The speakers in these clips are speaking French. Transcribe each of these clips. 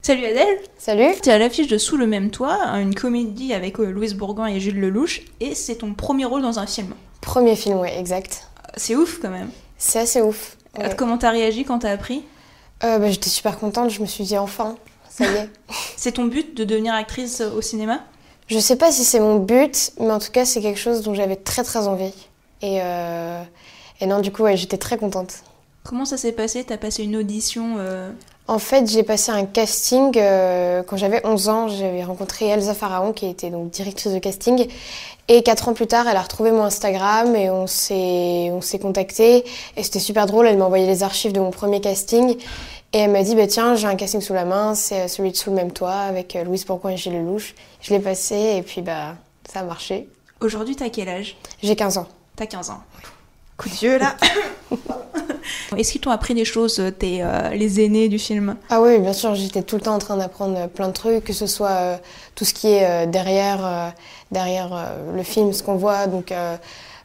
Salut Adèle Salut T'es à l'affiche de Sous le même toit, une comédie avec euh, Louise Bourgoin et Jules Lelouch, et c'est ton premier rôle dans un film. Premier film, ouais, exact. C'est ouf quand même. C'est assez ouf. ouais. Comment t'as réagi quand t'as appris? Euh, bah, J'étais super contente, je me suis dit enfin, ça y est. C'est ton but de devenir actrice euh, au cinéma? Je sais pas si c'est mon but, mais en tout cas, c'est quelque chose dont j'avais très très envie. Et, euh, et non, du coup, ouais, j'étais très contente. Comment ça s'est passé? T'as passé une audition euh, En fait, j'ai passé un casting euh, quand j'avais 11 ans. J'avais rencontré Elsa Pharaon, qui était donc directrice de casting. Et 4 ans plus tard, elle a retrouvé mon Instagram et on s'est on s'est contacté. Et c'était super drôle. Elle m'a envoyé les archives de mon premier casting. Et elle m'a dit, bah, tiens, j'ai un casting sous la main, c'est celui de Sous le même toit avec euh, Louise Bourgoin et Gilles Lelouch. Je l'ai passé et puis bah, ça a marché. Aujourd'hui, t'as quel âge? J'ai 15 ans. T'as 15 ans. Coup de vieux là Est-ce qu'ils t'ont appris des choses, euh, tes, euh, les aînés du film? Ah oui, bien sûr, j'étais tout le temps en train d'apprendre plein de trucs, que ce soit euh, tout ce qui est euh, derrière, euh, derrière euh, le film, ce qu'on voit, donc euh,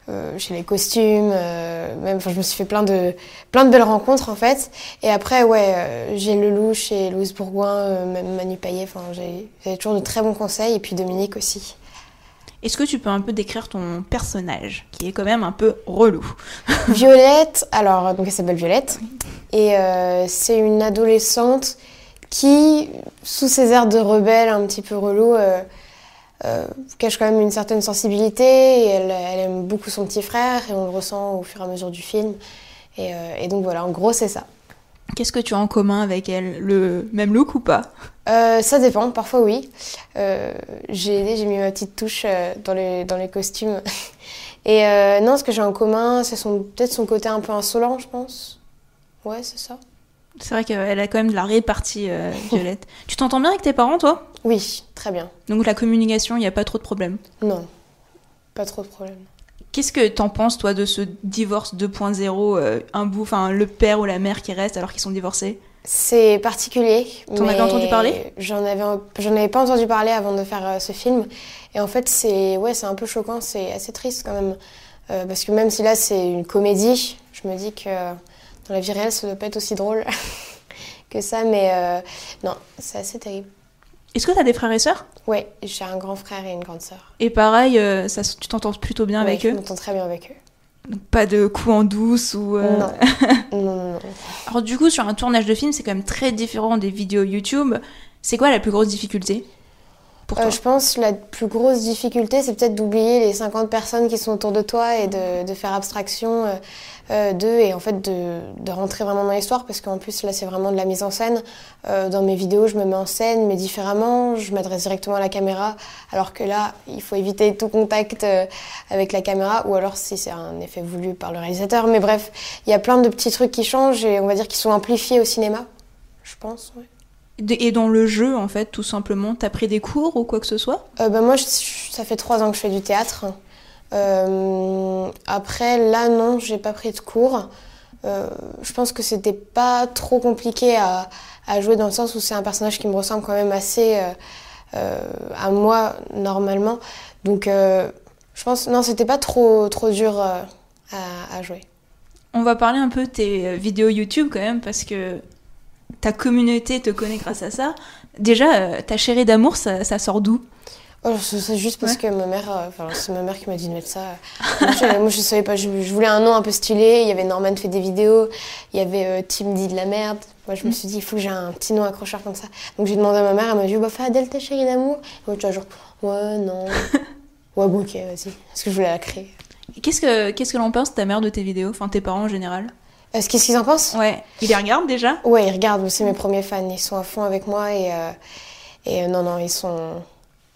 euh, chez les costumes, euh, même, enfin, je me suis fait plein de, plein de belles rencontres en fait. Et après, ouais, euh, j'ai Lelouch et Louise Bourgoin, euh, même Manu Payet, enfin, j'ai toujours de très bons conseils, et puis Dominique aussi. Est-ce que tu peux un peu décrire ton personnage, qui est quand même un peu relou Violette, alors donc elle s'appelle Violette et euh, c'est une adolescente qui, sous ses airs de rebelle un petit peu relou, euh, euh, cache quand même une certaine sensibilité et elle, elle aime beaucoup son petit frère et on le ressent au fur et à mesure du film. Et, et donc voilà, en gros c'est ça. Qu'est-ce que tu as en commun avec elle Le même look ou pas? Euh, ça dépend, parfois oui. Euh, j'ai aidé, j'ai mis ma petite touche euh, dans, les, dans les costumes. Et euh, non, ce que j'ai en commun, c'est son, peut-être son côté un peu insolent, je pense. Ouais, c'est ça. C'est vrai qu'elle a quand même de la répartie, Violette. tu t'entends bien avec tes parents, toi? Oui, très bien. Donc la communication, il n'y a pas trop de problème. Non, pas trop de problème. Qu'est-ce que t'en penses, toi, de ce divorce 2.0, euh, un bout, enfin le père ou la mère qui reste alors qu'ils sont divorcés? C'est particulier. T'en avais entendu parler? J'en avais, j'en avais pas entendu parler avant de faire euh, ce film. Et en fait, c'est ouais, c'est un peu choquant, c'est assez triste quand même. Euh, parce que même si là c'est une comédie, je me dis que dans la vie réelle, ça doit pas être aussi drôle que ça. Mais non, c'est assez terrible. Est-ce que t'as des frères et sœurs? Ouais, j'ai un grand frère et une grande sœur. Et pareil, euh, ça, tu t'entends plutôt bien Ouais, avec je eux m'entends très bien avec eux. Donc pas de coups en douce ou... euh, Non. non, non, non. Alors du coup, sur un tournage de film, c'est quand même très différent des vidéos YouTube. C'est quoi la plus grosse difficulté? Euh, je pense que la plus grosse difficulté, c'est peut-être d'oublier les 50 personnes qui sont autour de toi et de, de faire abstraction euh, euh, d'eux et en fait de, de rentrer vraiment dans l'histoire parce qu'en plus là c'est vraiment de la mise en scène. Euh, dans mes vidéos, je me mets en scène mais différemment, je m'adresse directement à la caméra alors que là, il faut éviter tout contact euh, avec la caméra ou alors si c'est un effet voulu par le réalisateur. Mais bref, il y a plein de petits trucs qui changent et on va dire qu'ils sont amplifiés au cinéma, je pense. ouais. Et dans le jeu, en fait, tout simplement, t'as pris des cours ou quoi que ce soit? Euh, bah, moi, je- ça fait trois ans que je fais du théâtre. Euh, après, là, non, j'ai pas pris de cours. Euh, je pense que c'était pas trop compliqué à, à jouer dans le sens où c'est un personnage qui me ressemble quand même assez à moi normalement. Donc, je pense non, c'était pas trop trop dur à, à jouer. On va parler un peu de tes vidéos YouTube quand même, parce que ta communauté te connaît grâce à ça. Déjà, euh, ta chérie d'amour, ça, ça sort d'où? Oh, c'est juste parce Ouais. que ma mère, euh, enfin, c'est ma mère qui m'a dit de mettre ça. Moi, je, moi, je savais pas, je, je voulais un nom un peu stylé. Il y avait Norman fait des vidéos, il y avait euh, Tim dit de la merde. Moi, je me suis dit, il faut que j'ai un petit nom accrocheur comme ça. Donc, j'ai demandé à ma mère, elle m'a dit, bah, fais Adèle, ta chérie d'amour. Et moi, tu vois, genre, ouais, non. ouais, bon, ok, vas-y. Parce que je voulais la créer. Qu'est-ce que qu'est-ce que l'on pense ta mère de tes vidéos, enfin tes parents en général? Qu'est-ce qu'ils en pensent? Ouais, ils les regardent déjà? Ouais, ils regardent, c'est mes premiers fans. Ils sont à fond avec moi et, euh, et euh, non, non, ils sont,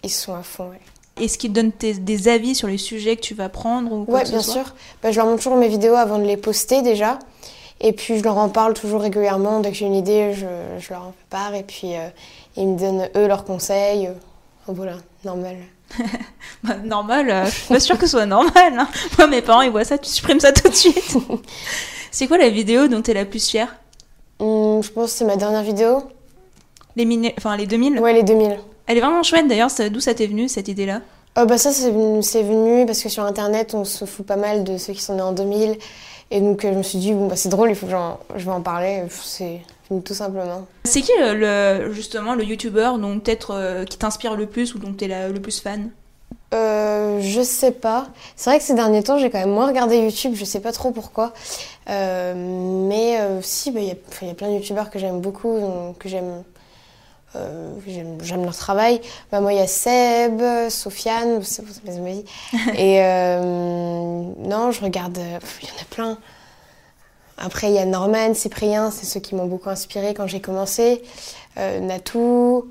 ils sont à fond, ouais. Est-ce qu'ils te donnent tes- des avis sur les sujets que tu vas prendre ou Ouais, bien sûr. Bah, je leur montre toujours mes vidéos avant de les poster déjà. Et puis je leur en parle toujours régulièrement. Dès que j'ai une idée, je, je leur en fais part. Et puis euh, ils me donnent eux leurs conseils. Voilà, normal. Bah, normal, euh, je suis pas sûre que ce soit normal. hein. Moi, mes parents, ils voient ça, tu supprimes ça tout de suite. c'est quoi la vidéo dont t'es la plus fière Hum, je pense que c'est ma dernière vidéo. les, enfin, les 2000 Ouais, les 2000. Elle est vraiment chouette d'ailleurs, d'où ça t'est venu cette idée-là? Euh, bah ça, c'est venu, c'est venu parce que sur Internet, on se fout pas mal de ceux qui sont nés en 2000. Et donc, euh, je me suis dit, bon, bah, c'est drôle, il faut que je vais en parler. C'est tout simplement. C'est qui le, le- justement le youtubeur dont peut-être euh, qui t'inspire le plus ou dont t'es la- le plus fan? Euh, je sais pas. C'est vrai que ces derniers temps, j'ai quand même moins regardé YouTube. Je sais pas trop pourquoi. Euh, mais euh, si, bah, il y, a- enfin, il y a plein de YouTubeurs que j'aime beaucoup, que j'aime. euh, que j'aime j'aime leur travail. Bah, moi, il y a Seb, Sofiane, c'est c'est mes amis. Et euh, non, je regarde. Il y en a plein. Après, il y a Norman, Cyprien, c'est ceux qui m'ont beaucoup inspiré quand j'ai commencé. Euh, Natou.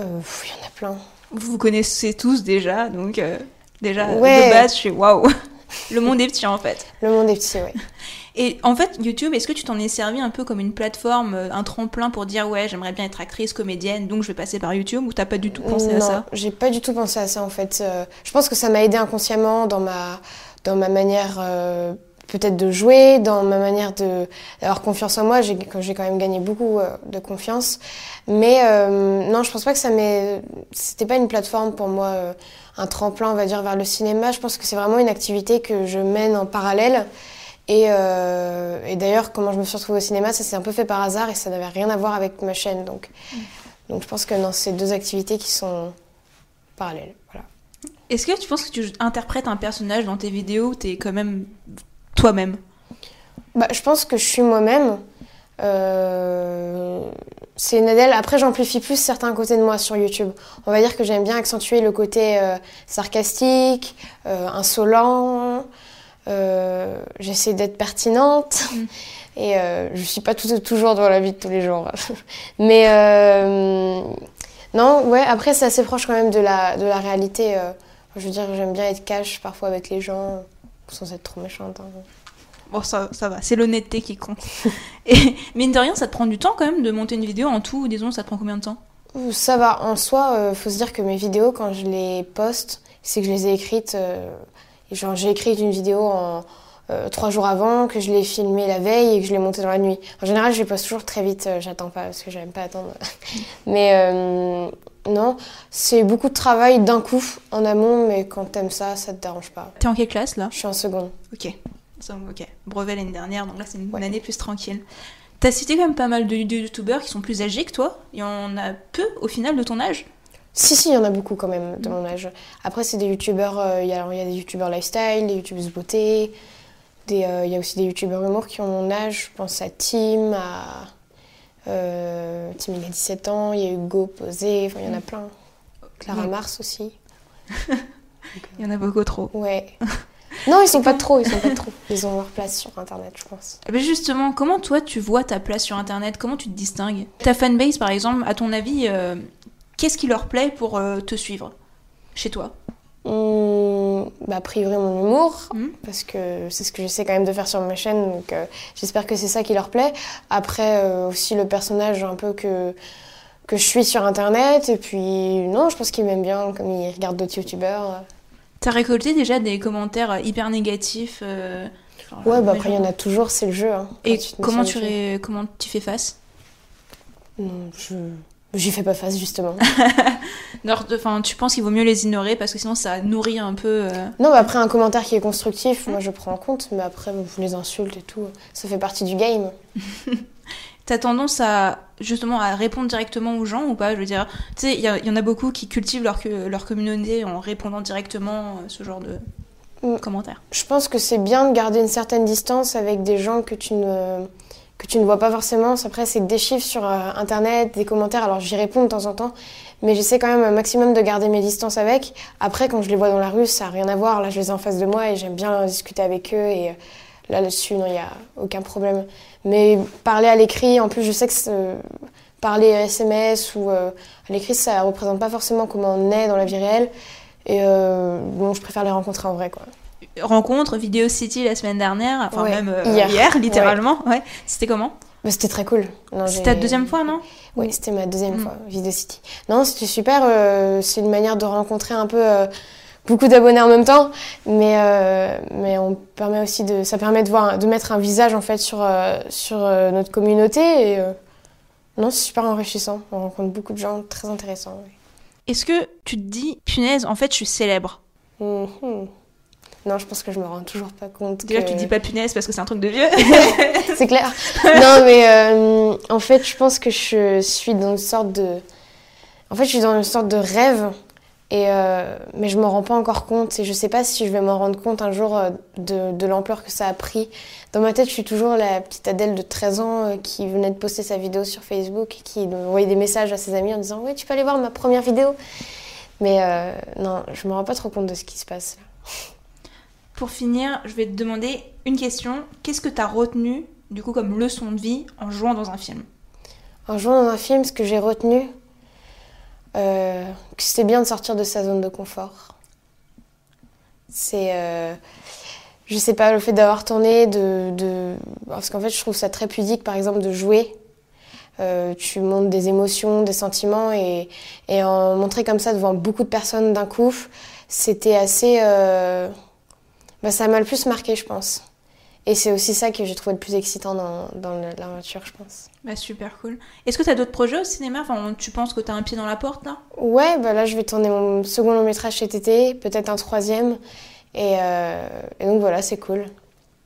Euh, Il y en a plein. Vous vous connaissez tous déjà, donc euh, déjà Ouais. de base, je suis waouh Le monde est petit en fait. Le monde est petit, ouais. Et en fait, YouTube, est-ce que tu t'en es servi un peu comme une plateforme, euh, un tremplin pour dire ouais, j'aimerais bien être actrice, comédienne, donc je vais passer par YouTube ou t'as pas du tout pensé à non, ça? j'ai pas du tout pensé à ça en fait. Euh, je pense que ça m'a aidé inconsciemment dans ma, dans ma manière euh, peut-être de jouer, dans ma manière de d'avoir confiance en moi. J'ai quand même gagné beaucoup euh, de confiance. Mais euh, non, je pense pas que ça m'ait. C'était pas une plateforme pour moi, euh, un tremplin, on va dire, vers le cinéma. Je pense que c'est vraiment une activité que je mène en parallèle. Et, euh, et d'ailleurs, comment je me suis retrouvée au cinéma, ça s'est un peu fait par hasard et ça n'avait rien à voir avec ma chaîne. Donc, donc je pense que non, c'est deux activités qui sont parallèles. Voilà. Est-ce que tu penses que tu interprètes un personnage dans tes vidéos ou t'es quand même toi-même Bah, je pense que je suis moi-même. Euh, c'est une Adèle. Après, j'amplifie plus certains côtés de moi sur YouTube. On va dire que j'aime bien accentuer le côté euh, sarcastique, euh, insolent. Euh, J'essaie d'être pertinente. Mm. Et je suis pas tout- toujours dans la vie de tous les jours. Mais non, ouais. Après, c'est assez proche quand même de la, de la réalité. je veux dire, j'aime bien être cash parfois avec les gens, sans être trop méchante. hein. Bon, ça, ça va, c'est l'honnêteté qui compte. Et mine de rien, ça te prend du temps quand même de monter une vidéo en tout, disons, ça te prend combien de temps? Ça va, en soi, euh, faut se dire que mes vidéos, quand je les poste, c'est que je les ai écrites. euh, genre, j'ai écrit une vidéo en euh, trois jours avant, que je l'ai filmée la veille et que je l'ai montée dans la nuit. En général, je les poste toujours très vite, euh, j'attends pas parce que j'aime pas attendre. mais non, c'est beaucoup de travail d'un coup en amont, mais quand t'aimes ça, ça te dérange pas. T'es en quelle classe là? Je suis en seconde. Ok. Ok. Brevet l'année dernière, donc là c'est une Ouais. année plus tranquille. T'as cité quand même pas mal de, de youtubeurs qui sont plus âgés que toi. Il y en a peu au final de ton âge? Si, si, il y en a beaucoup quand même de mon âge. Après, c'est des youtubeurs, euh, il y, a, y des youtubeurs lifestyle, des youtubeuses beauté, euh, il y a aussi des youtubeurs humour qui ont mon âge. Je pense à Tim, à. Euh, Tim, il a 17 ans, il y a Hugo Posé, enfin, il y en a plein. Clara Mm. Mars aussi. Il y en a beaucoup trop. Ouais. non, ils sont pas trop, ils sont pas trop. Ils ont leur place sur internet, je pense. Eh ben justement, comment toi tu vois ta place sur internet? Comment tu te distingues? Ta fanbase par exemple, à ton avis, euh, qu'est-ce qui leur plaît pour euh, te suivre chez toi? Hum, bah, a priori, mon humour, Mhm. parce que c'est ce que j'essaie quand même de faire sur ma chaîne, donc euh, j'espère que c'est ça qui leur plaît. Après, euh, aussi le personnage un peu que, que je suis sur internet, et puis non, je pense qu'ils m'aiment bien, comme ils regardent d'autres youtubeurs. T'as récolté déjà des commentaires hyper négatifs euh, genre, Ouais, bah après, il y en a toujours, c'est le jeu. hein, Et tu comment tu, ré- comment tu fais face? Non, je. J'y fais pas face, justement. Enfin, tu penses qu'il vaut mieux les ignorer parce que sinon ça nourrit un peu. euh, non, mais après, un commentaire qui est constructif, moi je prends en compte, mais après, vous les insultes et tout, ça fait partie du game. T'as tendance à justement à répondre directement aux gens ou pas? Je veux dire, tu sais, il y, en a beaucoup qui cultivent leur, communauté en répondant directement euh, ce genre de Mm. commentaires. Je pense que c'est bien de garder une certaine distance avec des gens que tu ne, que tu ne vois pas forcément. Après, c'est des chiffres sur euh, Internet, des commentaires. Alors, j'y réponds de temps en temps. Mais j'essaie quand même un maximum de garder mes distances avec. Après, quand je les vois dans la rue, ça n'a rien à voir. Là, je les ai en face de moi et j'aime bien discuter avec eux. Et euh, là, là-dessus, non, il n'y a aucun problème. Mais parler à l'écrit, en plus, je sais que parler SMS ou euh, à l'écrit, ça représente pas forcément comment on est dans la vie réelle. Et euh, bon, je préfère les rencontrer en vrai, quoi. Rencontre Vidéo City la semaine dernière, enfin Ouais, même euh, hier. hier. littéralement. Ouais. C'était comment Bah, c'était très cool. C'était ta deuxième fois, non Oui, c'était ma deuxième Mm. fois, Video City. Non, c'était super. euh, c'est une manière de rencontrer un peu euh, beaucoup d'abonnés en même temps, mais mais on permet aussi de, ça permet de voir, de mettre un visage en fait sur sur notre communauté. Et, non, c'est super enrichissant. On rencontre beaucoup de gens très intéressants. Est-ce que tu te dis, punaise, en fait, je suis célèbre? Mhm. Non, je pense que je me rends toujours pas compte. Déjà, que... tu dis pas punaise parce que c'est un truc de vieux. c'est clair. non, mais euh, en fait, je pense que je suis dans une sorte de. En fait, je suis dans une sorte de rêve, et, euh, mais je m'en rends pas encore compte. Et je sais pas si je vais m'en rendre compte un jour euh, de, de l'ampleur que ça a pris. Dans ma tête, je suis toujours la petite Adèle de 13 ans qui venait de poster sa vidéo sur Facebook et qui envoyait des messages à ses amis en disant Ouais, tu peux aller voir ma première vidéo. Mais euh, non, je me rends pas trop compte de ce qui se passe. Pour finir, je vais te demander une question. Qu'est-ce que tu as retenu, du coup, comme leçon de vie en jouant dans un film En jouant dans un film, ce que j'ai retenu, euh, que c'était bien de sortir de sa zone de confort. C'est, euh, je sais pas, le fait d'avoir tourné, de, parce qu'en fait, je trouve ça très pudique, par exemple, de jouer. Euh, tu montres des émotions, des sentiments, et, en montrer comme ça devant beaucoup de personnes d'un coup, c'était assez, bah, ça m'a le plus marqué, je pense. Et c'est aussi ça que j'ai trouvé le plus excitant dans, dans l'aventure, je pense. Bah super cool. Est-ce que tu as d'autres projets au cinéma? Enfin, tu penses que tu as un pied dans la porte là? Ouais, bah là je vais tourner mon second long métrage cet été, peut-être un troisième. Et, euh, et donc voilà, c'est cool.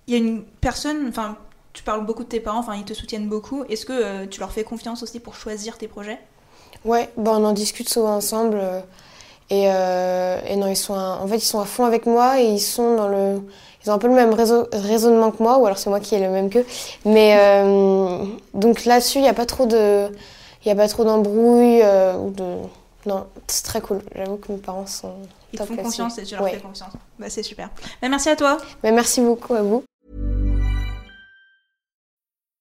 Il y a une personne, enfin, tu parles beaucoup de tes parents, enfin, ils te soutiennent beaucoup. Est-ce que euh, tu leur fais confiance aussi pour choisir tes projets? Ouais, bah on en discute souvent ensemble. euh, Et, euh, et non, ils sont à- en fait ils sont à fond avec moi et ils sont dans le. Ils ont un peu le même raisonnement que moi, ou alors c'est moi qui ai le même qu'eux. Mais euh, donc là-dessus, il n'y a pas trop de. Il y a pas trop d'embrouilles euh, ou de. Non, c'est très cool. J'avoue que mes parents sont. Ils te font confiance et tu leur Ouais. fais confiance. Bah c'est super. Bah, merci à toi. Mais merci beaucoup à vous.